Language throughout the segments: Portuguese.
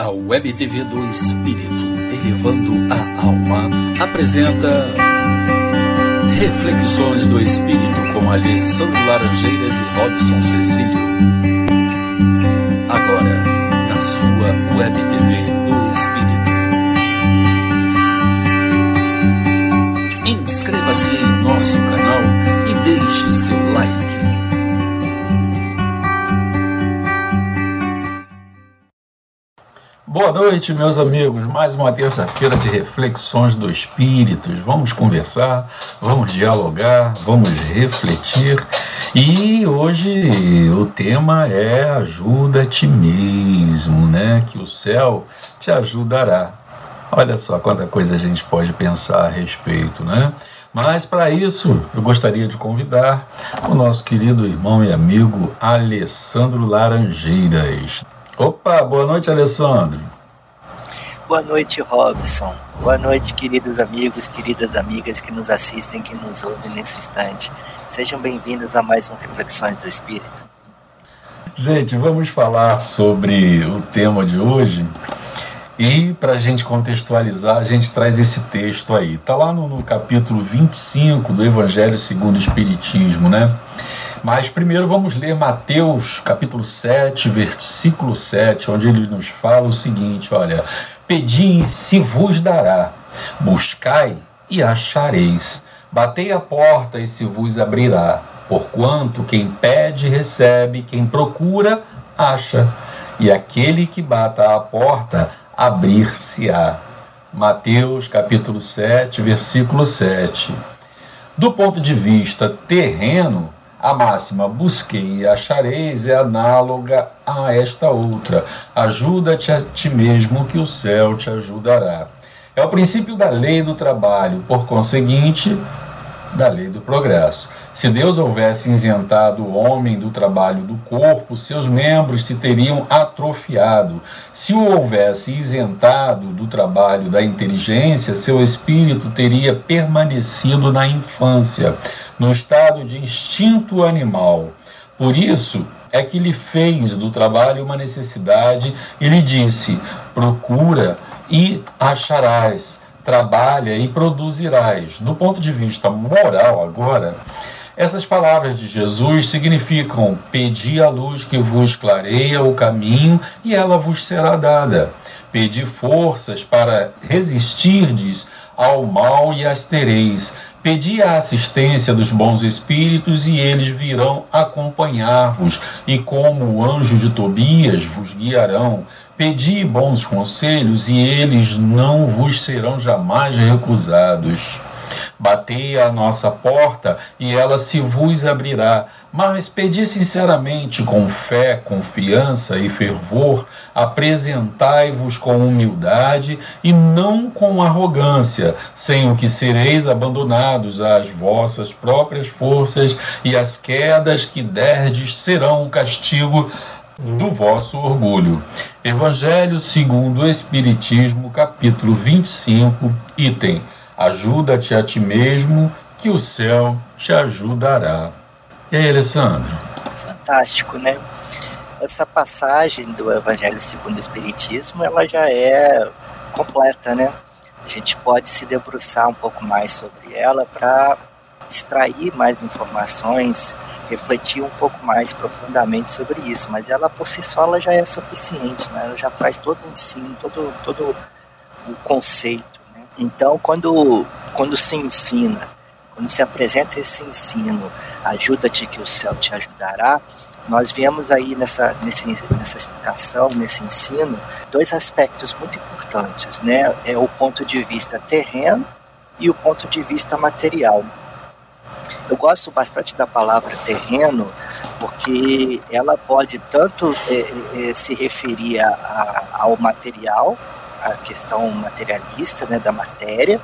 A Web TV do Espírito, elevando a alma, apresenta Reflexões do Espírito com Alessandro Laranjeiras e Robson Cecílio. Agora, na sua Web TV do Espírito. Inscreva-se em nosso canal e deixe seu like. Boa noite, meus amigos. Mais uma terça-feira de reflexões do Espírito. Vamos conversar, vamos dialogar, vamos refletir. E hoje o tema é ajuda a ti mesmo, né? Que o céu te ajudará. Olha só quanta coisa a gente pode pensar a respeito, né? Mas para isso, eu gostaria de convidar o nosso querido irmão e amigo Alessandro Laranjeiras. Opa, boa noite, Alessandro. Boa noite, Robson. Boa noite, queridos amigos, queridas amigas que nos assistem, que nos ouvem nesse instante. Sejam bem-vindos a mais um Reflexões do Espírito. Gente, vamos falar sobre o tema de hoje. E para a gente contextualizar, a gente traz esse texto aí. Está lá no, no capítulo 25 do Evangelho segundo o Espiritismo, né? Mas primeiro vamos ler Mateus capítulo 7, versículo 7, onde ele nos fala o seguinte: olha, pedi e se vos dará, buscai e achareis, batei a porta e se vos abrirá. Porquanto quem pede, recebe, quem procura, acha, e aquele que bata à porta, abrir-se-á. Mateus capítulo 7, versículo 7. Do ponto de vista terreno, a máxima busquei e achareis é análoga a esta outra. Ajuda-te a ti mesmo, que o céu te ajudará. É o princípio da lei do trabalho, por conseguinte, da lei do progresso. Se Deus houvesse isentado o homem do trabalho do corpo, seus membros se teriam atrofiado. Se o houvesse isentado do trabalho da inteligência, seu espírito teria permanecido na infância no estado de instinto animal. Por isso é que lhe fez do trabalho uma necessidade e lhe disse: procura e acharás, trabalha e produzirás. Do ponto de vista moral, agora, essas palavras de Jesus significam: pedi a luz que vos clareia o caminho e ela vos será dada. Pedi forças para resistirdes ao mal e as tereis Pedi a assistência dos bons espíritos e eles virão acompanhar-vos, e como o anjo de Tobias vos guiarão. Pedi bons conselhos e eles não vos serão jamais recusados. Batei à nossa porta e ela se vos abrirá. Mas pedi sinceramente, com fé, confiança e fervor, apresentai-vos com humildade e não com arrogância, sem o que sereis abandonados às vossas próprias forças, e as quedas que derdes serão o castigo do vosso orgulho. Evangelho segundo o Espiritismo, capítulo 25, item Ajuda-te a ti mesmo, que o céu te ajudará. E aí, Alessandro? Fantástico, né? Essa passagem do Evangelho segundo o Espiritismo, ela já é completa, né? A gente pode se debruçar um pouco mais sobre ela para extrair mais informações, refletir um pouco mais profundamente sobre isso, mas ela por si só ela já é suficiente, né? ela já traz todo o ensino, todo, todo o conceito então, quando, quando se ensina, quando se apresenta esse ensino, ajuda-te que o céu te ajudará, nós vemos aí nessa, nesse, nessa explicação, nesse ensino, dois aspectos muito importantes, né? É o ponto de vista terreno e o ponto de vista material. Eu gosto bastante da palavra terreno porque ela pode tanto é, é, se referir a, a, ao material, a questão materialista, né, da matéria,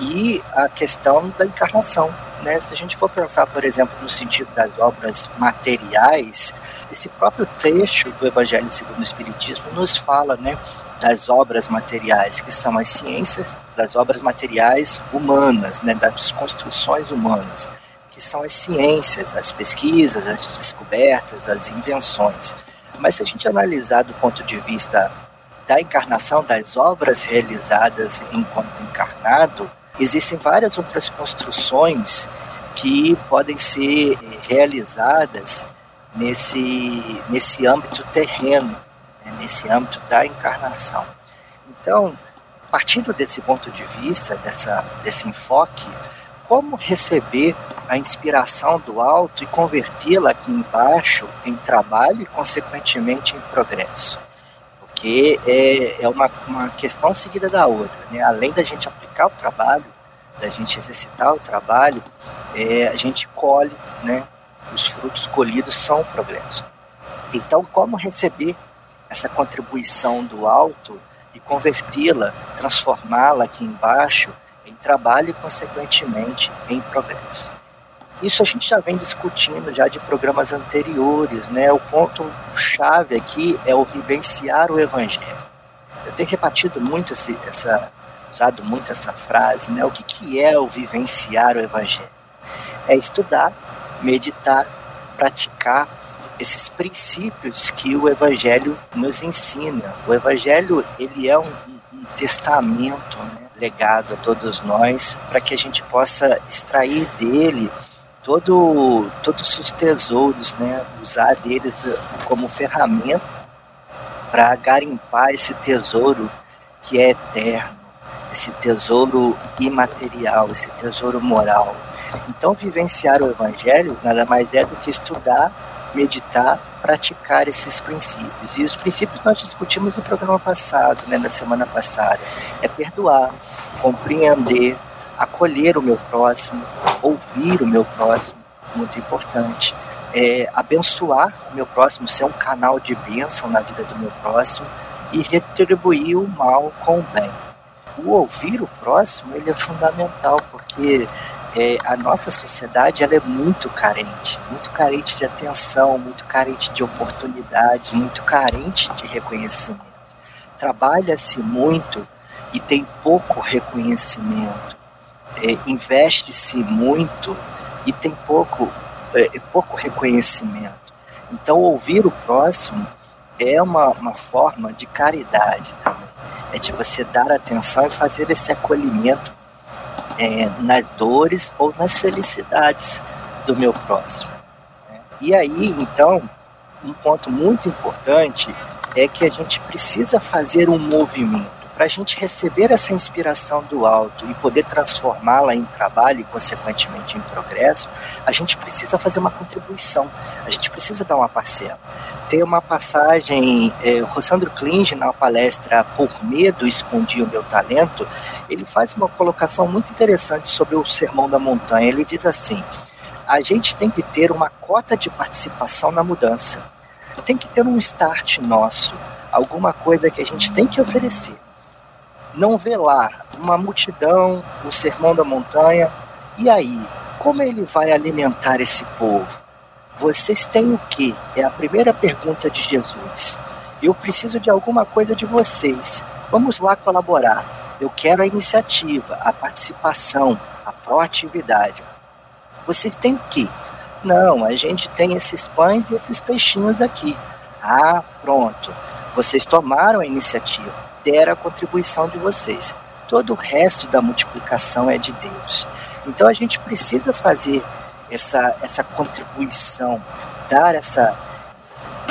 e a questão da encarnação. Né? Se a gente for pensar, por exemplo, no sentido das obras materiais, esse próprio trecho do Evangelho segundo o Espiritismo nos fala né, das obras materiais, que são as ciências, das obras materiais humanas, né, das construções humanas, que são as ciências, as pesquisas, as descobertas, as invenções. Mas se a gente analisar do ponto de vista da encarnação, das obras realizadas enquanto encarnado, existem várias outras construções que podem ser realizadas nesse, nesse âmbito terreno, né, nesse âmbito da encarnação. Então, partindo desse ponto de vista, dessa, desse enfoque, como receber a inspiração do alto e convertê-la aqui embaixo em trabalho e, consequentemente, em progresso? Porque é, é uma, uma questão seguida da outra. Né? Além da gente aplicar o trabalho, da gente exercitar o trabalho, é, a gente colhe, né? os frutos colhidos são o progresso. Então, como receber essa contribuição do alto e convertê-la, transformá-la aqui embaixo em trabalho e, consequentemente, em progresso? Isso a gente já vem discutindo já de programas anteriores, né? O ponto chave aqui é o vivenciar o evangelho. Eu tenho repetido muito esse, essa, usado muito essa frase, né? O que, que é o vivenciar o evangelho? É estudar, meditar, praticar esses princípios que o evangelho nos ensina. O evangelho ele é um, um testamento né? legado a todos nós para que a gente possa extrair dele todo, todos os tesouros, né? usar deles eh, como ferramenta para garimpar esse tesouro que é eterno, esse tesouro imaterial, esse tesouro moral. Então, vivenciar o Evangelho nada mais é do que estudar, meditar, praticar esses princípios. E os princípios nós discutimos no programa passado, né, na semana passada. É perdoar, compreender, acolher o meu próximo, ouvir o meu próximo, muito importante. É, abençoar o meu próximo, ser um canal de bênção na vida do meu próximo e retribuir o mal com o bem. O ouvir o próximo ele é fundamental porque é, a nossa sociedade ela é muito carente, muito carente de atenção, muito carente de oportunidade, muito carente de reconhecimento. Trabalha-se muito e tem pouco reconhecimento é, investe-se muito e tem pouco, é, pouco reconhecimento. Então, ouvir o próximo é uma, uma forma de caridade também. É de você dar atenção e fazer esse acolhimento é, nas dores ou nas felicidades do meu próximo. E aí, então, um ponto muito importante é que a gente precisa fazer um movimento para a gente receber essa inspiração do alto e poder transformá-la em trabalho e, consequentemente, em progresso, a gente precisa fazer uma contribuição, a gente precisa dar uma parcela. Tem uma passagem, é, o Rossandro Klinge, na palestra Por Medo Escondi o Meu Talento, ele faz uma colocação muito interessante sobre o Sermão da Montanha. Ele diz assim: a gente tem que ter uma cota de participação na mudança, tem que ter um start nosso, alguma coisa que a gente tem que oferecer não vê lá uma multidão, o sermão da montanha. E aí, como ele vai alimentar esse povo? Vocês têm o que? É a primeira pergunta de Jesus. Eu preciso de alguma coisa de vocês. Vamos lá colaborar. Eu quero a iniciativa, a participação, a proatividade. Vocês têm o que? Não, a gente tem esses pães e esses peixinhos aqui. Ah, pronto. Vocês tomaram a iniciativa dera a contribuição de vocês. Todo o resto da multiplicação é de Deus. Então a gente precisa fazer essa, essa contribuição, dar essa,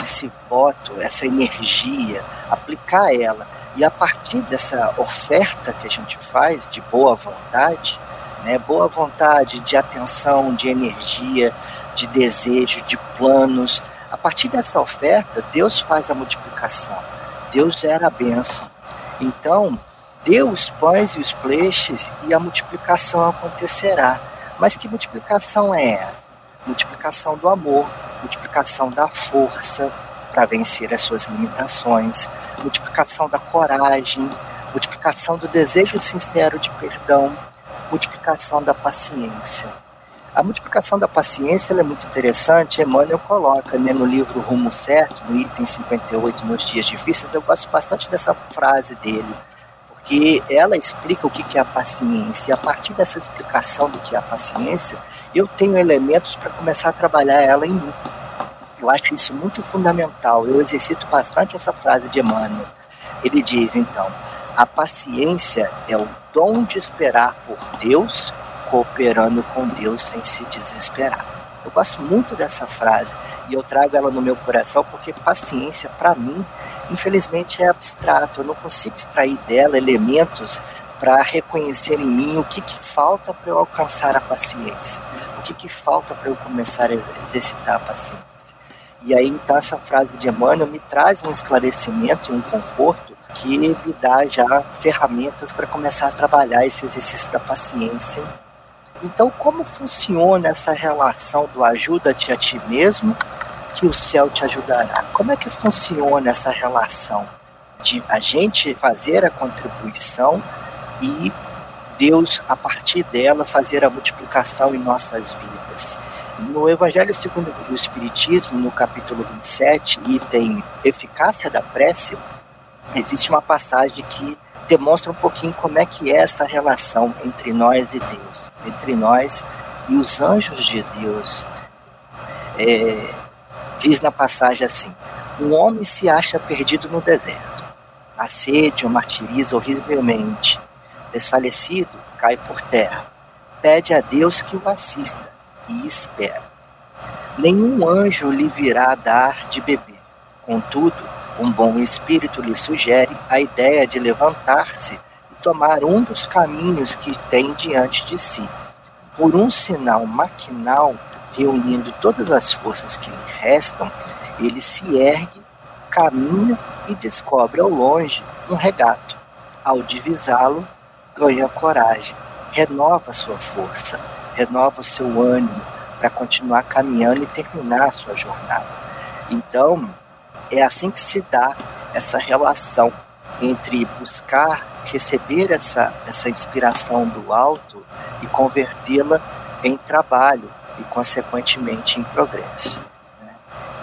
esse voto, essa energia, aplicar ela. E a partir dessa oferta que a gente faz de boa vontade, né, boa vontade, de atenção, de energia, de desejo, de planos, a partir dessa oferta, Deus faz a multiplicação. Deus gera a bênção. Então, dê os pães e os peixes e a multiplicação acontecerá. Mas que multiplicação é essa? Multiplicação do amor, multiplicação da força para vencer as suas limitações, multiplicação da coragem, multiplicação do desejo sincero de perdão, multiplicação da paciência. A multiplicação da paciência é muito interessante. Emmanuel coloca né, no livro Rumo Certo, no item 58, nos dias difíceis. Eu gosto bastante dessa frase dele, porque ela explica o que é a paciência. E a partir dessa explicação do que é a paciência, eu tenho elementos para começar a trabalhar ela em mim. Eu acho isso muito fundamental. Eu exercito bastante essa frase de Emmanuel. Ele diz então: a paciência é o dom de esperar por Deus, cooperando com Deus sem se desesperar. Eu gosto muito dessa frase e eu trago ela no meu coração porque paciência, para mim, infelizmente é abstrato. Eu não consigo extrair dela elementos para reconhecer em mim o que, que falta para eu alcançar a paciência, o que, que falta para eu começar a exercitar a paciência. E aí, então, essa frase de Emmanuel me traz um esclarecimento e um conforto que me dá já ferramentas para começar a trabalhar esse exercício da paciência. Então, como funciona essa relação do ajuda-te a ti mesmo, que o céu te ajudará? Como é que funciona essa relação de a gente fazer a contribuição e Deus, a partir dela, fazer a multiplicação em nossas vidas? No Evangelho segundo o Espiritismo, no capítulo 27, item Eficácia da Prece, existe uma passagem que demonstra um pouquinho como é que é essa relação entre nós e Deus, entre nós e os anjos de Deus. É, diz na passagem assim: um homem se acha perdido no deserto, a sede o martiriza horrivelmente, desfalecido cai por terra, pede a Deus que o assista e espera. Nenhum anjo lhe virá dar de beber, contudo um bom espírito lhe sugere a ideia de levantar-se e tomar um dos caminhos que tem diante de si. Por um sinal maquinal, reunindo todas as forças que lhe restam, ele se ergue, caminha e descobre ao longe um regato. Ao divisá-lo, ganha coragem, renova sua força, renova seu ânimo para continuar caminhando e terminar a sua jornada. Então, é assim que se dá essa relação entre buscar receber essa, essa inspiração do alto e convertê-la em trabalho e, consequentemente, em progresso. Né?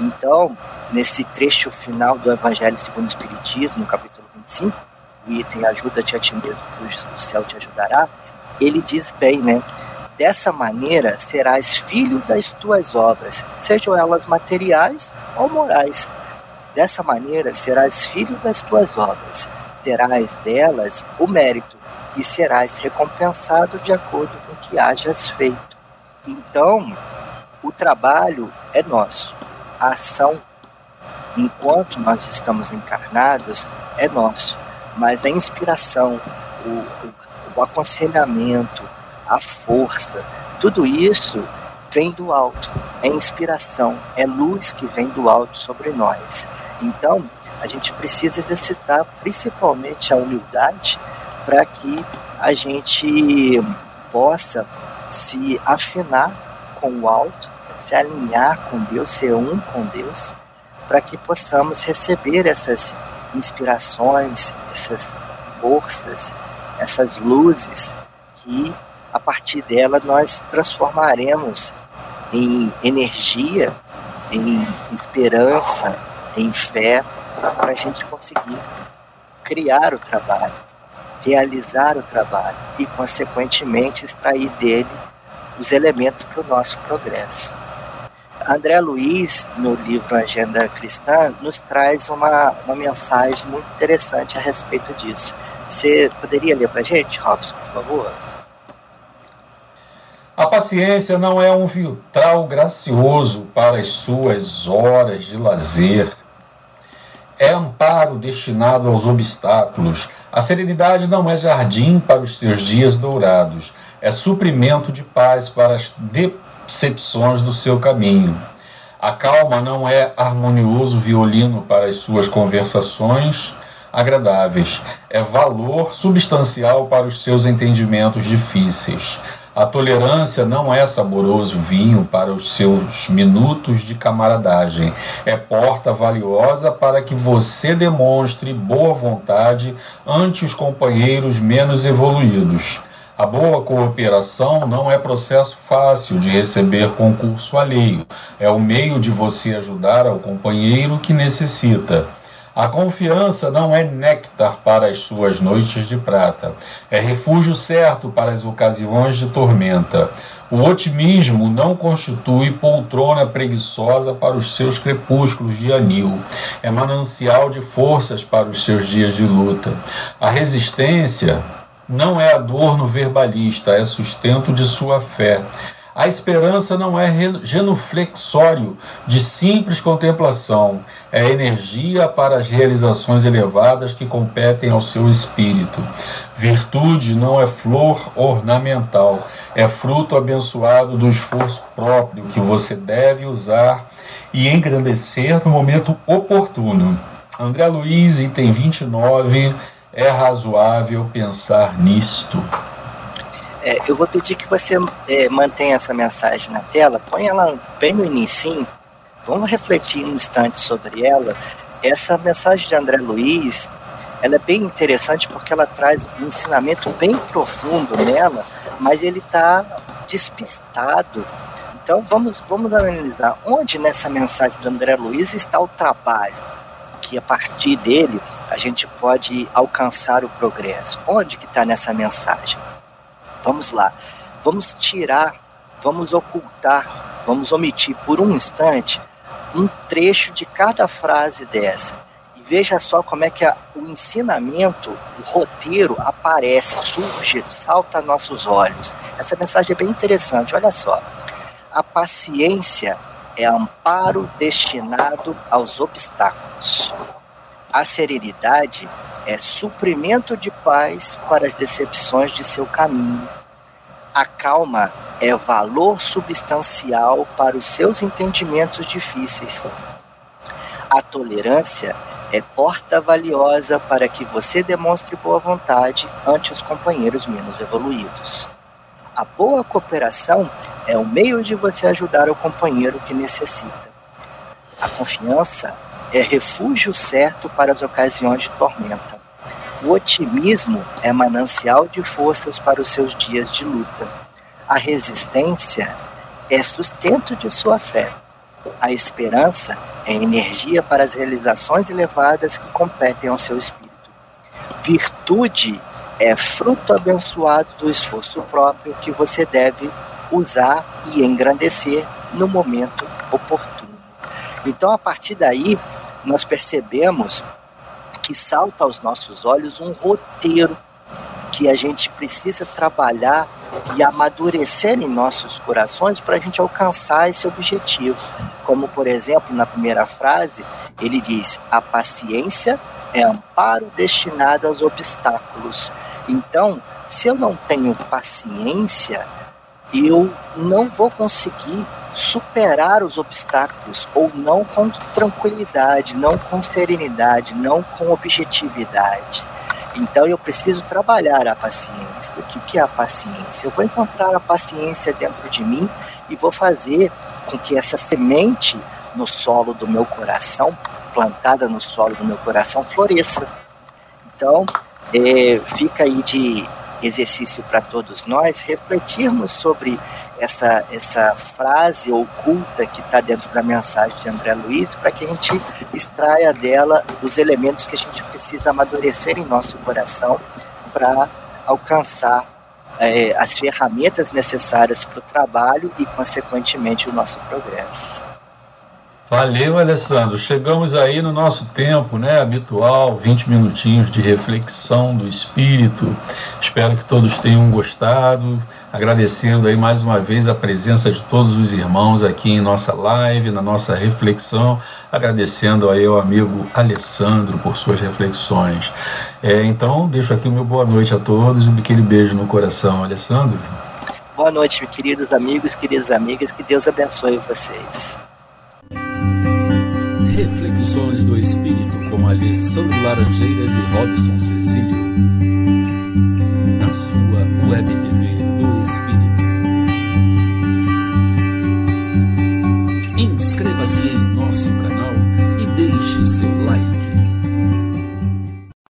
Então, nesse trecho final do Evangelho segundo o Espiritismo, no capítulo 25, o item Ajuda-te a ti mesmo, que o céu te ajudará, ele diz bem, né? Dessa maneira serás filho das tuas obras, sejam elas materiais ou morais Dessa maneira serás filho das tuas obras, terás delas o mérito e serás recompensado de acordo com o que hajas feito. Então, o trabalho é nosso, a ação, enquanto nós estamos encarnados, é nosso, mas a inspiração, o, o, o aconselhamento, a força, tudo isso vem do alto, é inspiração, é luz que vem do alto sobre nós. Então, a gente precisa exercitar principalmente a humildade para que a gente possa se afinar com o alto, se alinhar com Deus, ser um com Deus, para que possamos receber essas inspirações, essas forças, essas luzes que a partir dela nós transformaremos em energia, em esperança, em fé, para a gente conseguir criar o trabalho, realizar o trabalho e, consequentemente, extrair dele os elementos para o nosso progresso. André Luiz, no livro Agenda Cristã, nos traz uma, uma mensagem muito interessante a respeito disso. Você poderia ler para a gente, Robson, por favor? A paciência não é um vitral gracioso para as suas horas de lazer é amparo destinado aos obstáculos. A serenidade não é jardim para os seus dias dourados, é suprimento de paz para as decepções do seu caminho. A calma não é harmonioso violino para as suas conversações agradáveis, é valor substancial para os seus entendimentos difíceis. A tolerância não é saboroso vinho para os seus minutos de camaradagem. É porta valiosa para que você demonstre boa vontade ante os companheiros menos evoluídos. A boa cooperação não é processo fácil de receber concurso alheio. É o meio de você ajudar ao companheiro que necessita. A confiança não é néctar para as suas noites de prata, é refúgio certo para as ocasiões de tormenta. O otimismo não constitui poltrona preguiçosa para os seus crepúsculos de anil, é manancial de forças para os seus dias de luta. A resistência não é adorno verbalista, é sustento de sua fé. A esperança não é genuflexório de simples contemplação, é energia para as realizações elevadas que competem ao seu espírito. Virtude não é flor ornamental, é fruto abençoado do esforço próprio que você deve usar e engrandecer no momento oportuno. André Luiz, item 29, é razoável pensar nisto. É, eu vou pedir que você é, mantenha essa mensagem na tela, põe ela bem no início. Vamos refletir um instante sobre ela. Essa mensagem de André Luiz, ela é bem interessante porque ela traz um ensinamento bem profundo nela, mas ele está despistado. Então vamos, vamos analisar onde nessa mensagem de André Luiz está o trabalho, que a partir dele a gente pode alcançar o progresso. Onde que está nessa mensagem? Vamos lá. Vamos tirar, vamos ocultar, vamos omitir por um instante um trecho de cada frase dessa. E veja só como é que a, o ensinamento, o roteiro aparece, surge, salta a nossos olhos. Essa mensagem é bem interessante, olha só. A paciência é amparo destinado aos obstáculos. A serenidade é suprimento de paz para as decepções de seu caminho. A calma é valor substancial para os seus entendimentos difíceis. A tolerância é porta valiosa para que você demonstre boa vontade ante os companheiros menos evoluídos. A boa cooperação é o meio de você ajudar o companheiro que necessita. A confiança é refúgio certo para as ocasiões de tormenta. O otimismo é manancial de forças para os seus dias de luta. A resistência é sustento de sua fé. A esperança é energia para as realizações elevadas que competem ao seu espírito. Virtude é fruto abençoado do esforço próprio que você deve usar e engrandecer no momento oportuno. Então, a partir daí, nós percebemos que salta aos nossos olhos um roteiro que a gente precisa trabalhar e amadurecer em nossos corações para a gente alcançar esse objetivo. Como, por exemplo, na primeira frase, ele diz: a paciência é amparo destinado aos obstáculos. Então, se eu não tenho paciência, eu não vou conseguir superar os obstáculos ou não com tranquilidade, não com serenidade, não com objetividade. Então eu preciso trabalhar a paciência. O que, é a paciência? Eu vou encontrar a paciência dentro de mim e vou fazer com que essa semente no solo do meu coração, plantada no solo do meu coração, floresça. Então, é, fica aí de exercício para todos nós refletirmos sobre essa, essa frase oculta que está dentro da mensagem de André Luiz, para que a gente extraia dela os elementos que a gente precisa amadurecer em nosso coração para alcançar é, as ferramentas necessárias para o trabalho e, consequentemente, o nosso progresso. Valeu, Alessandro. Chegamos aí no nosso tempo, né, habitual, 20 minutinhos de reflexão do espírito. Espero que todos tenham gostado. Agradecendo aí mais uma vez a presença de todos os irmãos aqui em nossa live, na nossa reflexão. Agradecendo aí ao amigo Alessandro por suas reflexões. É, então, deixo aqui o meu boa noite a todos e aquele beijo no coração, Alessandro. Boa noite, queridos amigos, queridas amigas. Que Deus abençoe vocês. espírito com Alessandro Laranjeiras e Robson Cecílio. Na sua web TV do Espírito. Inscreva-se em